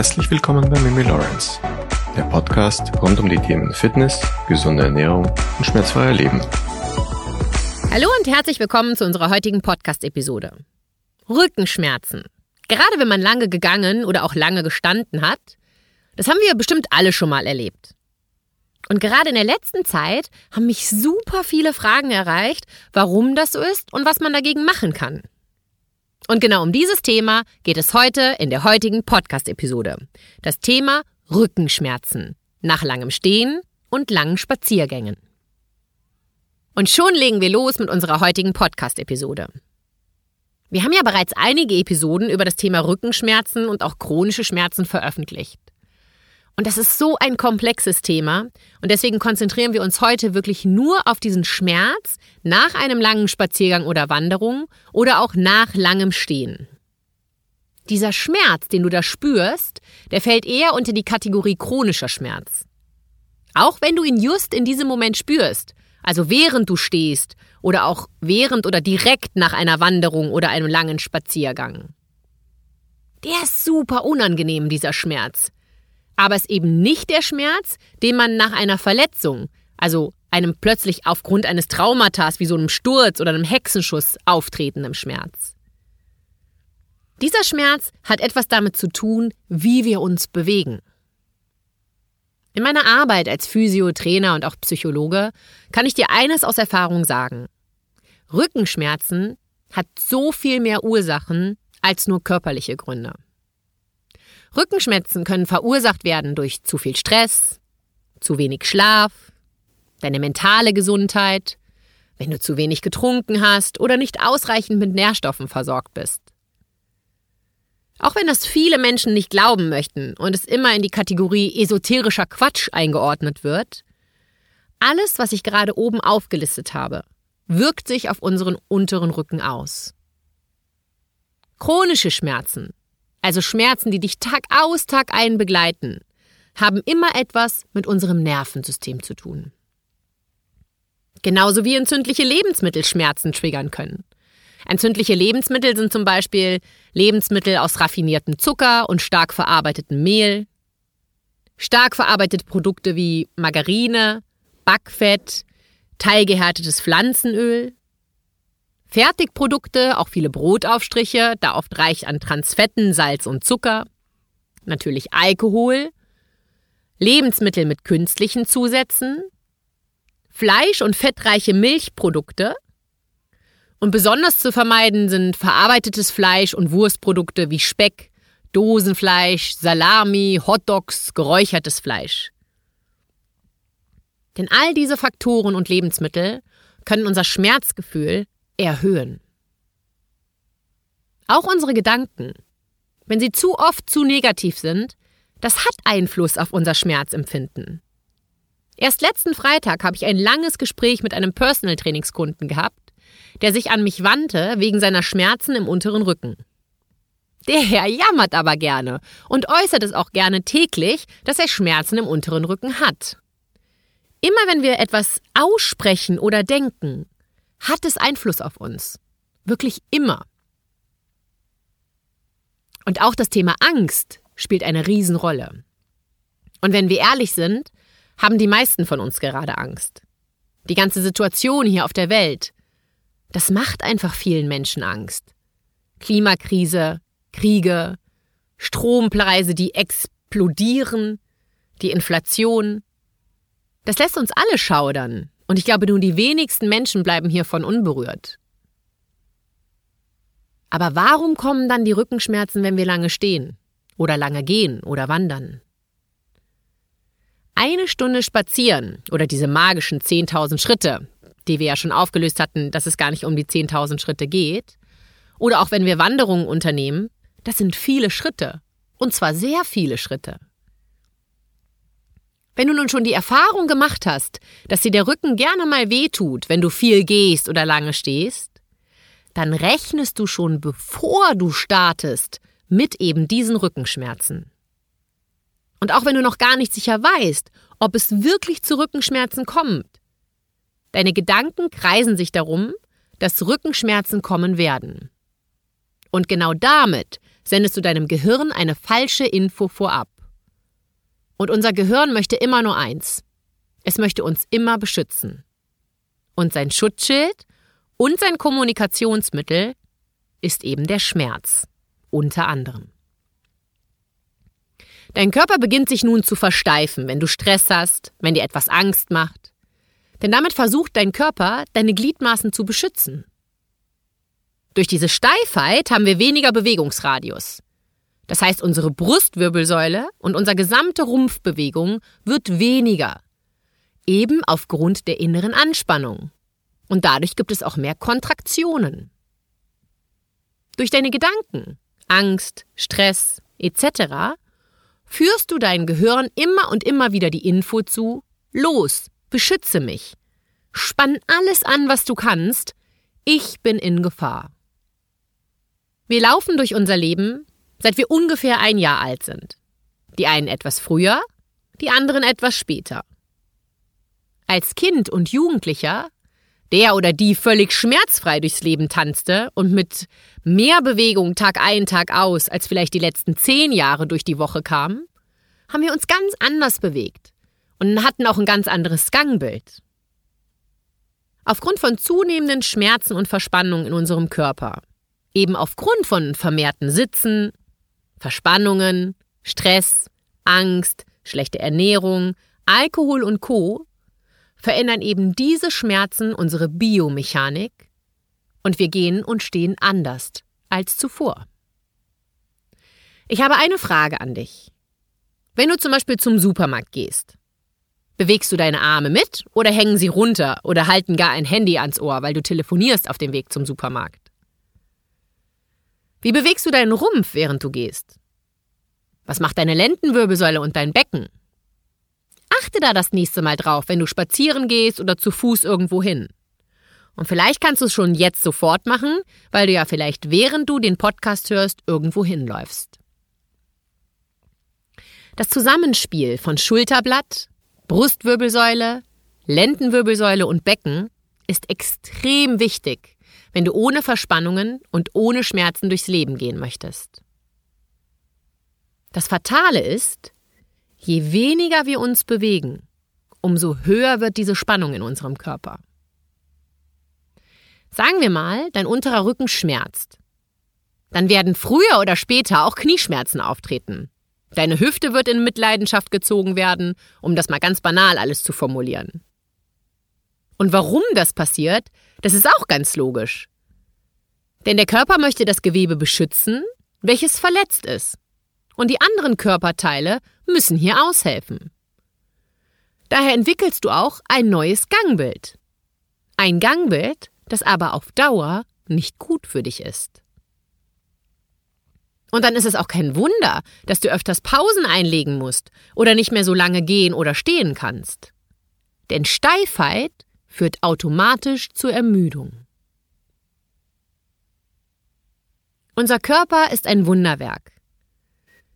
Herzlich willkommen bei Mimi Lawrence, der Podcast rund um die Themen Fitness, gesunde Ernährung und schmerzfreier Leben. Hallo und herzlich willkommen zu unserer heutigen Podcast-Episode. Rückenschmerzen. Gerade wenn man lange gegangen oder auch lange gestanden hat, das haben wir bestimmt alle schon mal erlebt. Und gerade in der letzten Zeit haben mich super viele Fragen erreicht, warum das so ist und was man dagegen machen kann. Und genau um dieses Thema geht es heute in der heutigen Podcast-Episode. Das Thema Rückenschmerzen nach langem Stehen und langen Spaziergängen. Und schon legen wir los mit unserer heutigen Podcast-Episode. Wir haben ja bereits einige Episoden über das Thema Rückenschmerzen und auch chronische Schmerzen veröffentlicht. Und das ist so ein komplexes Thema. Und deswegen konzentrieren wir uns heute wirklich nur auf diesen Schmerz nach einem langen Spaziergang oder Wanderung oder auch nach langem Stehen. Dieser Schmerz, den du da spürst, der fällt eher unter die Kategorie chronischer Schmerz. Auch wenn du ihn just in diesem Moment spürst, also während du stehst oder auch während oder direkt nach einer Wanderung oder einem langen Spaziergang. Der ist super unangenehm, dieser Schmerz aber es eben nicht der Schmerz, den man nach einer Verletzung, also einem plötzlich aufgrund eines Traumatas wie so einem Sturz oder einem Hexenschuss auftretendem Schmerz. Dieser Schmerz hat etwas damit zu tun, wie wir uns bewegen. In meiner Arbeit als Physio, Trainer und auch Psychologe kann ich dir eines aus Erfahrung sagen. Rückenschmerzen hat so viel mehr Ursachen als nur körperliche Gründe. Rückenschmerzen können verursacht werden durch zu viel Stress, zu wenig Schlaf, deine mentale Gesundheit, wenn du zu wenig getrunken hast oder nicht ausreichend mit Nährstoffen versorgt bist. Auch wenn das viele Menschen nicht glauben möchten und es immer in die Kategorie esoterischer Quatsch eingeordnet wird, alles, was ich gerade oben aufgelistet habe, wirkt sich auf unseren unteren Rücken aus. Chronische Schmerzen also Schmerzen, die dich Tag aus, Tag ein begleiten, haben immer etwas mit unserem Nervensystem zu tun. Genauso wie entzündliche Lebensmittel Schmerzen triggern können. Entzündliche Lebensmittel sind zum Beispiel Lebensmittel aus raffiniertem Zucker und stark verarbeitetem Mehl, stark verarbeitete Produkte wie Margarine, Backfett, teilgehärtetes Pflanzenöl, Fertigprodukte, auch viele Brotaufstriche, da oft reich an Transfetten, Salz und Zucker. Natürlich Alkohol. Lebensmittel mit künstlichen Zusätzen. Fleisch- und fettreiche Milchprodukte. Und besonders zu vermeiden sind verarbeitetes Fleisch und Wurstprodukte wie Speck, Dosenfleisch, Salami, Hotdogs, geräuchertes Fleisch. Denn all diese Faktoren und Lebensmittel können unser Schmerzgefühl erhöhen. Auch unsere Gedanken, wenn sie zu oft zu negativ sind, das hat Einfluss auf unser Schmerzempfinden. Erst letzten Freitag habe ich ein langes Gespräch mit einem Personal Trainingskunden gehabt, der sich an mich wandte wegen seiner Schmerzen im unteren Rücken. Der Herr jammert aber gerne und äußert es auch gerne täglich, dass er Schmerzen im unteren Rücken hat. Immer wenn wir etwas aussprechen oder denken, hat es Einfluss auf uns. Wirklich immer. Und auch das Thema Angst spielt eine Riesenrolle. Und wenn wir ehrlich sind, haben die meisten von uns gerade Angst. Die ganze Situation hier auf der Welt, das macht einfach vielen Menschen Angst. Klimakrise, Kriege, Strompreise, die explodieren, die Inflation. Das lässt uns alle schaudern und ich glaube, nur die wenigsten Menschen bleiben hiervon unberührt. Aber warum kommen dann die Rückenschmerzen, wenn wir lange stehen? Oder lange gehen oder wandern? Eine Stunde spazieren oder diese magischen 10.000 Schritte, die wir ja schon aufgelöst hatten, dass es gar nicht um die 10.000 Schritte geht, oder auch wenn wir Wanderungen unternehmen, das sind viele Schritte. Und zwar sehr viele Schritte. Wenn du nun schon die Erfahrung gemacht hast, dass dir der Rücken gerne mal wehtut, wenn du viel gehst oder lange stehst, dann rechnest du schon bevor du startest mit eben diesen Rückenschmerzen. Und auch wenn du noch gar nicht sicher weißt, ob es wirklich zu Rückenschmerzen kommt, deine Gedanken kreisen sich darum, dass Rückenschmerzen kommen werden. Und genau damit sendest du deinem Gehirn eine falsche Info vorab. Und unser Gehirn möchte immer nur eins. Es möchte uns immer beschützen. Und sein Schutzschild und sein Kommunikationsmittel ist eben der Schmerz, unter anderem. Dein Körper beginnt sich nun zu versteifen, wenn du Stress hast, wenn dir etwas Angst macht. Denn damit versucht dein Körper, deine Gliedmaßen zu beschützen. Durch diese Steifheit haben wir weniger Bewegungsradius. Das heißt, unsere Brustwirbelsäule und unsere gesamte Rumpfbewegung wird weniger. Eben aufgrund der inneren Anspannung. Und dadurch gibt es auch mehr Kontraktionen. Durch deine Gedanken, Angst, Stress etc. führst du dein Gehirn immer und immer wieder die Info zu, los, beschütze mich. Spann alles an, was du kannst, ich bin in Gefahr. Wir laufen durch unser Leben, seit wir ungefähr ein Jahr alt sind. Die einen etwas früher, die anderen etwas später. Als Kind und Jugendlicher, der oder die völlig schmerzfrei durchs Leben tanzte und mit mehr Bewegung Tag ein, Tag aus, als vielleicht die letzten zehn Jahre durch die Woche kam, haben wir uns ganz anders bewegt und hatten auch ein ganz anderes Gangbild. Aufgrund von zunehmenden Schmerzen und Verspannungen in unserem Körper Eben aufgrund von vermehrten Sitzen, Verspannungen, Stress, Angst, schlechte Ernährung, Alkohol und Co. verändern eben diese Schmerzen unsere Biomechanik und wir gehen und stehen anders als zuvor. Ich habe eine Frage an dich. Wenn du zum Beispiel zum Supermarkt gehst, bewegst du deine Arme mit oder hängen sie runter oder halten gar ein Handy ans Ohr, weil du telefonierst auf dem Weg zum Supermarkt? Wie bewegst du deinen Rumpf, während du gehst? Was macht deine Lendenwirbelsäule und dein Becken? Achte da das nächste Mal drauf, wenn du spazieren gehst oder zu Fuß irgendwo hin. Und vielleicht kannst du es schon jetzt sofort machen, weil du ja vielleicht während du den Podcast hörst irgendwo hinläufst. Das Zusammenspiel von Schulterblatt, Brustwirbelsäule, Lendenwirbelsäule und Becken ist extrem wichtig, wenn du ohne Verspannungen und ohne Schmerzen durchs Leben gehen möchtest. Das Fatale ist, je weniger wir uns bewegen, umso höher wird diese Spannung in unserem Körper. Sagen wir mal, dein unterer Rücken schmerzt. Dann werden früher oder später auch Knieschmerzen auftreten. Deine Hüfte wird in Mitleidenschaft gezogen werden, um das mal ganz banal alles zu formulieren. Und warum das passiert, das ist auch ganz logisch. Denn der Körper möchte das Gewebe beschützen, welches verletzt ist. Und die anderen Körperteile müssen hier aushelfen. Daher entwickelst du auch ein neues Gangbild. Ein Gangbild, das aber auf Dauer nicht gut für dich ist. Und dann ist es auch kein Wunder, dass du öfters Pausen einlegen musst oder nicht mehr so lange gehen oder stehen kannst. Denn Steifheit führt automatisch zur Ermüdung. Unser Körper ist ein Wunderwerk.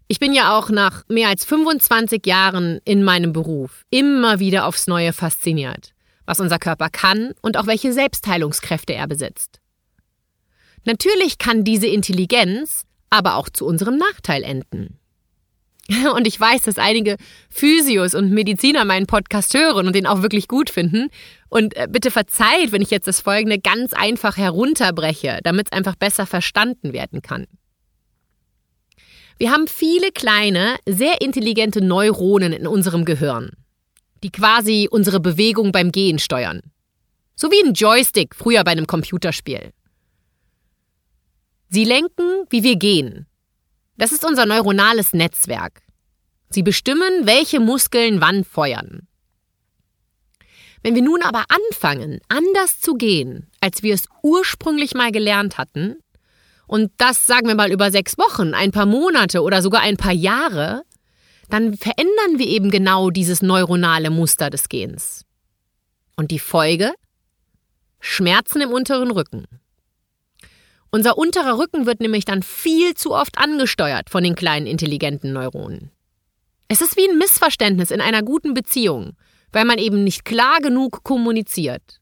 Ich bin ja auch nach mehr als 25 Jahren in meinem Beruf immer wieder aufs Neue fasziniert, was unser Körper kann und auch welche Selbstheilungskräfte er besitzt. Natürlich kann diese Intelligenz aber auch zu unserem Nachteil enden. Und ich weiß, dass einige Physios und Mediziner meinen Podcast hören und den auch wirklich gut finden. Und äh, bitte verzeiht, wenn ich jetzt das Folgende ganz einfach herunterbreche, damit es einfach besser verstanden werden kann. Wir haben viele kleine, sehr intelligente Neuronen in unserem Gehirn, die quasi unsere Bewegung beim Gehen steuern. So wie ein Joystick früher bei einem Computerspiel. Sie lenken, wie wir gehen, das ist unser neuronales Netzwerk. Sie bestimmen, welche Muskeln wann feuern. Wenn wir nun aber anfangen, anders zu gehen, als wir es ursprünglich mal gelernt hatten, und das sagen wir mal über sechs Wochen, ein paar Monate oder sogar ein paar Jahre, dann verändern wir eben genau dieses neuronale Muster des Gehens. Und die Folge? Schmerzen im unteren Rücken. Unser unterer Rücken wird nämlich dann viel zu oft angesteuert von den kleinen intelligenten Neuronen. Es ist wie ein Missverständnis in einer guten Beziehung, weil man eben nicht klar genug kommuniziert.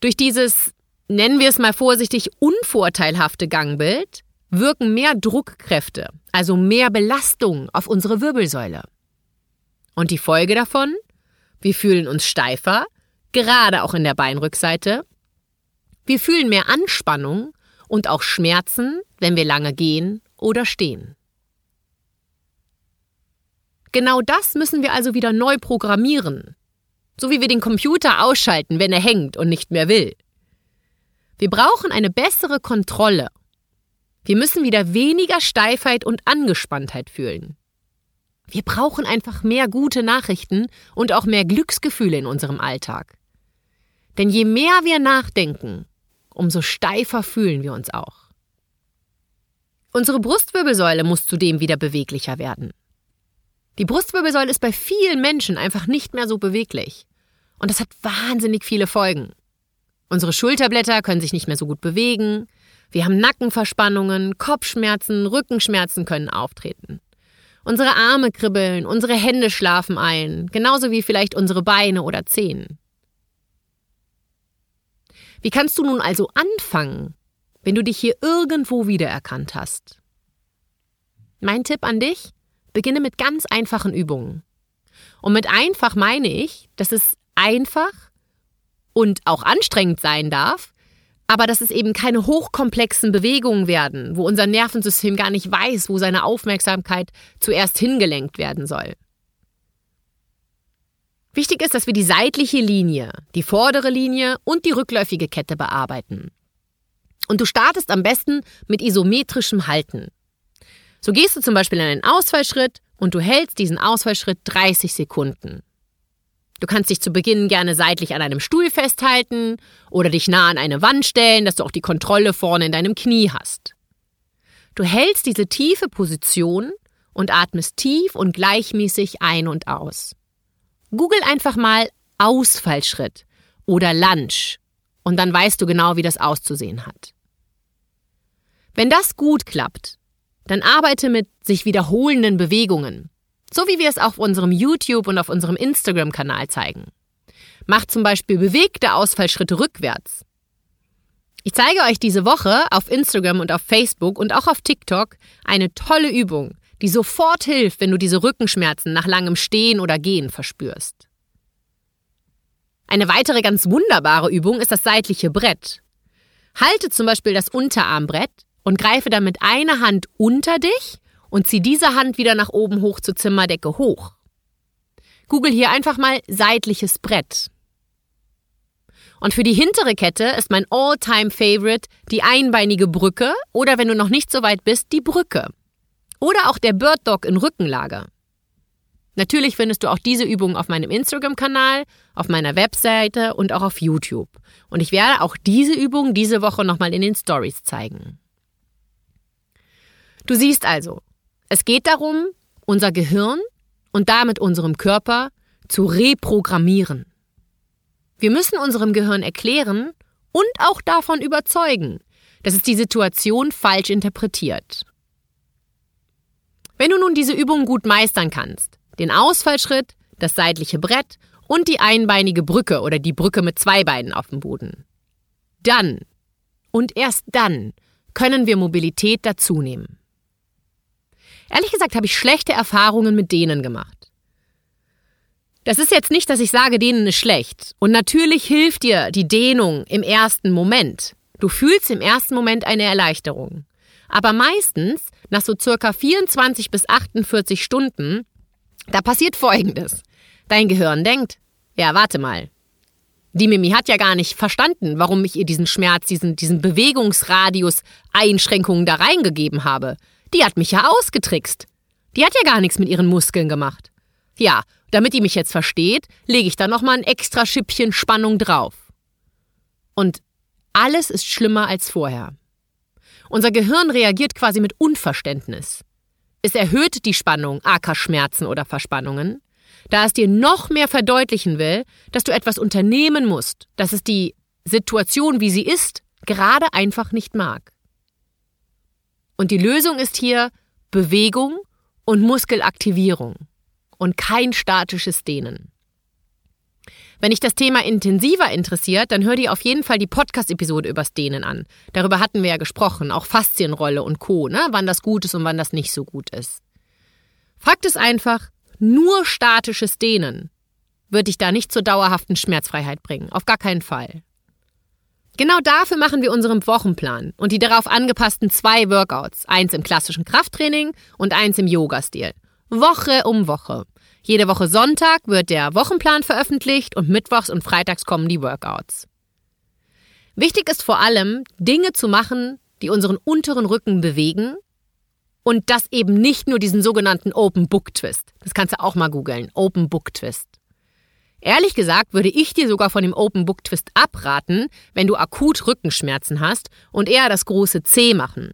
Durch dieses, nennen wir es mal vorsichtig, unvorteilhafte Gangbild wirken mehr Druckkräfte, also mehr Belastung auf unsere Wirbelsäule. Und die Folge davon? Wir fühlen uns steifer, gerade auch in der Beinrückseite. Wir fühlen mehr Anspannung und auch Schmerzen, wenn wir lange gehen oder stehen. Genau das müssen wir also wieder neu programmieren. So wie wir den Computer ausschalten, wenn er hängt und nicht mehr will. Wir brauchen eine bessere Kontrolle. Wir müssen wieder weniger Steifheit und Angespanntheit fühlen. Wir brauchen einfach mehr gute Nachrichten und auch mehr Glücksgefühle in unserem Alltag. Denn je mehr wir nachdenken, umso steifer fühlen wir uns auch. Unsere Brustwirbelsäule muss zudem wieder beweglicher werden. Die Brustwirbelsäule ist bei vielen Menschen einfach nicht mehr so beweglich. Und das hat wahnsinnig viele Folgen. Unsere Schulterblätter können sich nicht mehr so gut bewegen. Wir haben Nackenverspannungen, Kopfschmerzen, Rückenschmerzen können auftreten. Unsere Arme kribbeln, unsere Hände schlafen ein, genauso wie vielleicht unsere Beine oder Zehen. Wie kannst du nun also anfangen, wenn du dich hier irgendwo wiedererkannt hast? Mein Tipp an dich? Beginne mit ganz einfachen Übungen. Und mit einfach meine ich, dass es einfach und auch anstrengend sein darf, aber dass es eben keine hochkomplexen Bewegungen werden, wo unser Nervensystem gar nicht weiß, wo seine Aufmerksamkeit zuerst hingelenkt werden soll. Wichtig ist, dass wir die seitliche Linie, die vordere Linie und die rückläufige Kette bearbeiten. Und du startest am besten mit isometrischem Halten. So gehst du zum Beispiel in einen Ausfallschritt und du hältst diesen Ausfallschritt 30 Sekunden. Du kannst dich zu Beginn gerne seitlich an einem Stuhl festhalten oder dich nah an eine Wand stellen, dass du auch die Kontrolle vorne in deinem Knie hast. Du hältst diese tiefe Position und atmest tief und gleichmäßig ein und aus. Google einfach mal Ausfallschritt oder Lunge und dann weißt du genau, wie das auszusehen hat. Wenn das gut klappt, dann arbeite mit sich wiederholenden Bewegungen, so wie wir es auf unserem YouTube und auf unserem Instagram-Kanal zeigen. Mach zum Beispiel bewegte Ausfallschritte rückwärts. Ich zeige euch diese Woche auf Instagram und auf Facebook und auch auf TikTok eine tolle Übung, die sofort hilft, wenn du diese Rückenschmerzen nach langem Stehen oder Gehen verspürst. Eine weitere ganz wunderbare Übung ist das seitliche Brett. Halte zum Beispiel das Unterarmbrett und greife dann mit einer Hand unter dich und zieh diese Hand wieder nach oben hoch zur Zimmerdecke hoch. Google hier einfach mal seitliches Brett. Und für die hintere Kette ist mein All-Time-Favorite die einbeinige Brücke oder wenn du noch nicht so weit bist, die Brücke. Oder auch der Bird Dog in Rückenlage. Natürlich findest du auch diese Übungen auf meinem Instagram-Kanal, auf meiner Webseite und auch auf YouTube. Und ich werde auch diese Übungen diese Woche nochmal in den Stories zeigen. Du siehst also, es geht darum, unser Gehirn und damit unserem Körper zu reprogrammieren. Wir müssen unserem Gehirn erklären und auch davon überzeugen, dass es die Situation falsch interpretiert. Wenn du nun diese Übung gut meistern kannst, den Ausfallschritt, das seitliche Brett und die einbeinige Brücke oder die Brücke mit zwei Beinen auf dem Boden, dann und erst dann können wir Mobilität dazunehmen. Ehrlich gesagt habe ich schlechte Erfahrungen mit denen gemacht. Das ist jetzt nicht, dass ich sage, denen ist schlecht. Und natürlich hilft dir die Dehnung im ersten Moment. Du fühlst im ersten Moment eine Erleichterung. Aber meistens, nach so circa 24 bis 48 Stunden, da passiert Folgendes. Dein Gehirn denkt, ja, warte mal. Die Mimi hat ja gar nicht verstanden, warum ich ihr diesen Schmerz, diesen, diesen Bewegungsradius Einschränkungen da reingegeben habe. Die hat mich ja ausgetrickst. Die hat ja gar nichts mit ihren Muskeln gemacht. Ja, damit die mich jetzt versteht, lege ich da nochmal ein extra Schippchen Spannung drauf. Und alles ist schlimmer als vorher. Unser Gehirn reagiert quasi mit Unverständnis. Es erhöht die Spannung, aka Schmerzen oder Verspannungen, da es dir noch mehr verdeutlichen will, dass du etwas unternehmen musst, dass es die Situation, wie sie ist, gerade einfach nicht mag. Und die Lösung ist hier Bewegung und Muskelaktivierung und kein statisches Dehnen. Wenn dich das Thema intensiver interessiert, dann hör dir auf jeden Fall die Podcast-Episode übers Dehnen an. Darüber hatten wir ja gesprochen, auch Faszienrolle und Co., ne? wann das gut ist und wann das nicht so gut ist. Fakt ist einfach, nur statisches Dehnen wird dich da nicht zur dauerhaften Schmerzfreiheit bringen. Auf gar keinen Fall. Genau dafür machen wir unseren Wochenplan und die darauf angepassten zwei Workouts. Eins im klassischen Krafttraining und eins im Yoga-Stil. Woche um Woche. Jede Woche Sonntag wird der Wochenplan veröffentlicht und mittwochs und freitags kommen die Workouts. Wichtig ist vor allem, Dinge zu machen, die unseren unteren Rücken bewegen und das eben nicht nur diesen sogenannten Open Book Twist. Das kannst du auch mal googeln. Open Book Twist. Ehrlich gesagt würde ich dir sogar von dem Open Book Twist abraten, wenn du akut Rückenschmerzen hast und eher das große C machen.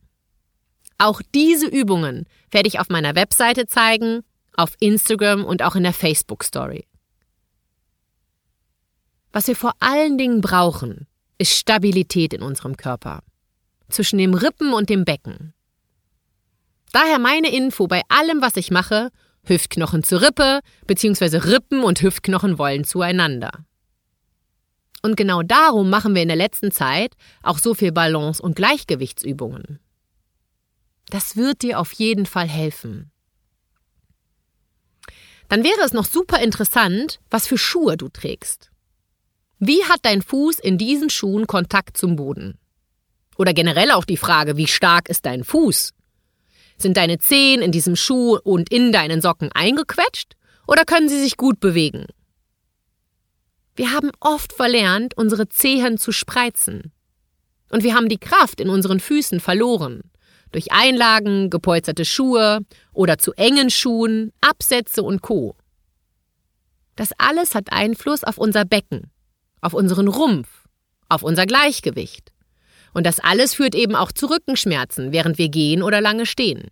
Auch diese Übungen werde ich auf meiner Webseite zeigen auf Instagram und auch in der Facebook Story. Was wir vor allen Dingen brauchen, ist Stabilität in unserem Körper. Zwischen dem Rippen und dem Becken. Daher meine Info bei allem, was ich mache, Hüftknochen zur Rippe, beziehungsweise Rippen und Hüftknochen wollen zueinander. Und genau darum machen wir in der letzten Zeit auch so viel Balance- und Gleichgewichtsübungen. Das wird dir auf jeden Fall helfen dann wäre es noch super interessant, was für Schuhe du trägst. Wie hat dein Fuß in diesen Schuhen Kontakt zum Boden? Oder generell auch die Frage, wie stark ist dein Fuß? Sind deine Zehen in diesem Schuh und in deinen Socken eingequetscht oder können sie sich gut bewegen? Wir haben oft verlernt, unsere Zehen zu spreizen. Und wir haben die Kraft in unseren Füßen verloren durch Einlagen, gepolsterte Schuhe oder zu engen Schuhen, Absätze und Co. Das alles hat Einfluss auf unser Becken, auf unseren Rumpf, auf unser Gleichgewicht. Und das alles führt eben auch zu Rückenschmerzen, während wir gehen oder lange stehen.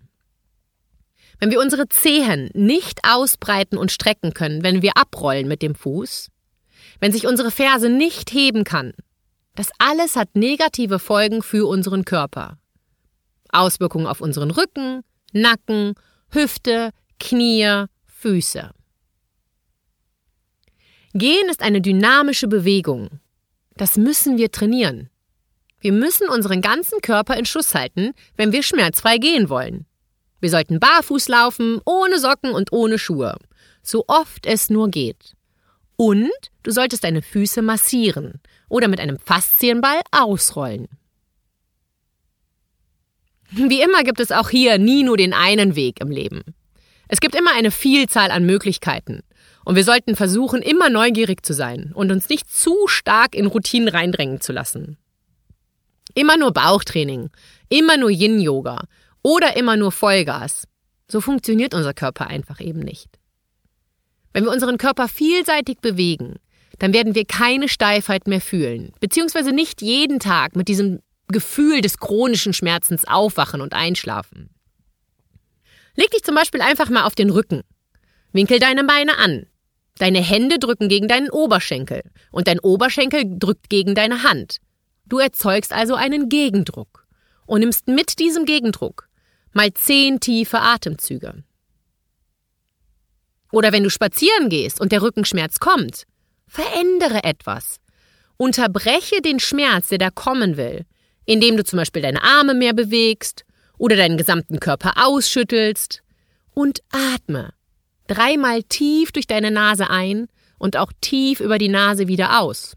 Wenn wir unsere Zehen nicht ausbreiten und strecken können, wenn wir abrollen mit dem Fuß, wenn sich unsere Ferse nicht heben kann, das alles hat negative Folgen für unseren Körper. Auswirkungen auf unseren Rücken, Nacken, Hüfte, Knie, Füße. Gehen ist eine dynamische Bewegung. Das müssen wir trainieren. Wir müssen unseren ganzen Körper in Schuss halten, wenn wir schmerzfrei gehen wollen. Wir sollten barfuß laufen, ohne Socken und ohne Schuhe, so oft es nur geht. Und du solltest deine Füße massieren oder mit einem Faszienball ausrollen. Wie immer gibt es auch hier nie nur den einen Weg im Leben. Es gibt immer eine Vielzahl an Möglichkeiten. Und wir sollten versuchen, immer neugierig zu sein und uns nicht zu stark in Routinen reindrängen zu lassen. Immer nur Bauchtraining, immer nur Yin-Yoga oder immer nur Vollgas. So funktioniert unser Körper einfach eben nicht. Wenn wir unseren Körper vielseitig bewegen, dann werden wir keine Steifheit mehr fühlen, beziehungsweise nicht jeden Tag mit diesem Gefühl des chronischen Schmerzens aufwachen und einschlafen. Leg dich zum Beispiel einfach mal auf den Rücken. Winkel deine Beine an. Deine Hände drücken gegen deinen Oberschenkel und dein Oberschenkel drückt gegen deine Hand. Du erzeugst also einen Gegendruck und nimmst mit diesem Gegendruck mal zehn tiefe Atemzüge. Oder wenn du spazieren gehst und der Rückenschmerz kommt, verändere etwas. Unterbreche den Schmerz, der da kommen will, indem du zum Beispiel deine Arme mehr bewegst oder deinen gesamten Körper ausschüttelst. Und atme. Dreimal tief durch deine Nase ein und auch tief über die Nase wieder aus.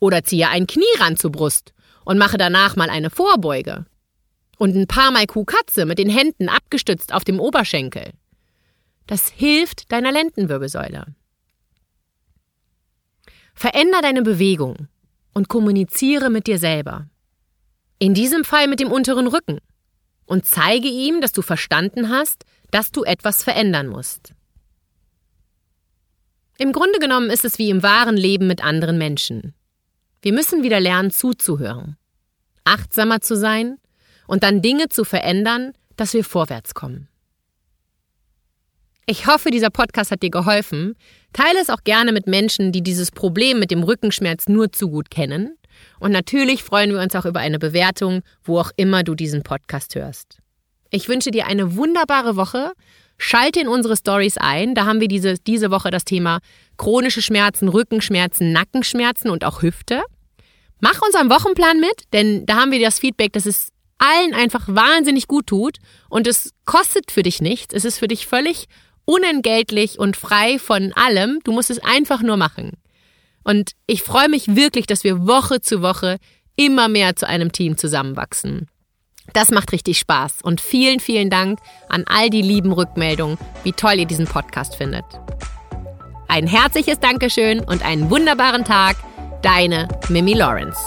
Oder ziehe ein Knie ran zur Brust und mache danach mal eine Vorbeuge. Und ein paar Mal Kuhkatze mit den Händen abgestützt auf dem Oberschenkel. Das hilft deiner Lendenwirbelsäule. Veränder deine Bewegung und kommuniziere mit dir selber. In diesem Fall mit dem unteren Rücken. Und zeige ihm, dass du verstanden hast, dass du etwas verändern musst. Im Grunde genommen ist es wie im wahren Leben mit anderen Menschen. Wir müssen wieder lernen zuzuhören, achtsamer zu sein und dann Dinge zu verändern, dass wir vorwärts kommen. Ich hoffe, dieser Podcast hat dir geholfen. Teile es auch gerne mit Menschen, die dieses Problem mit dem Rückenschmerz nur zu gut kennen und natürlich freuen wir uns auch über eine Bewertung, wo auch immer du diesen Podcast hörst. Ich wünsche dir eine wunderbare Woche. Schalte in unsere Stories ein. Da haben wir diese, diese Woche das Thema chronische Schmerzen, Rückenschmerzen, Nackenschmerzen und auch Hüfte. Mach unseren Wochenplan mit, denn da haben wir das Feedback, dass es allen einfach wahnsinnig gut tut und es kostet für dich nichts. Es ist für dich völlig unentgeltlich und frei von allem. Du musst es einfach nur machen. Und ich freue mich wirklich, dass wir Woche zu Woche immer mehr zu einem Team zusammenwachsen. Das macht richtig Spaß und vielen, vielen Dank an all die lieben Rückmeldungen, wie toll ihr diesen Podcast findet. Ein herzliches Dankeschön und einen wunderbaren Tag. Deine Mimi Lawrence.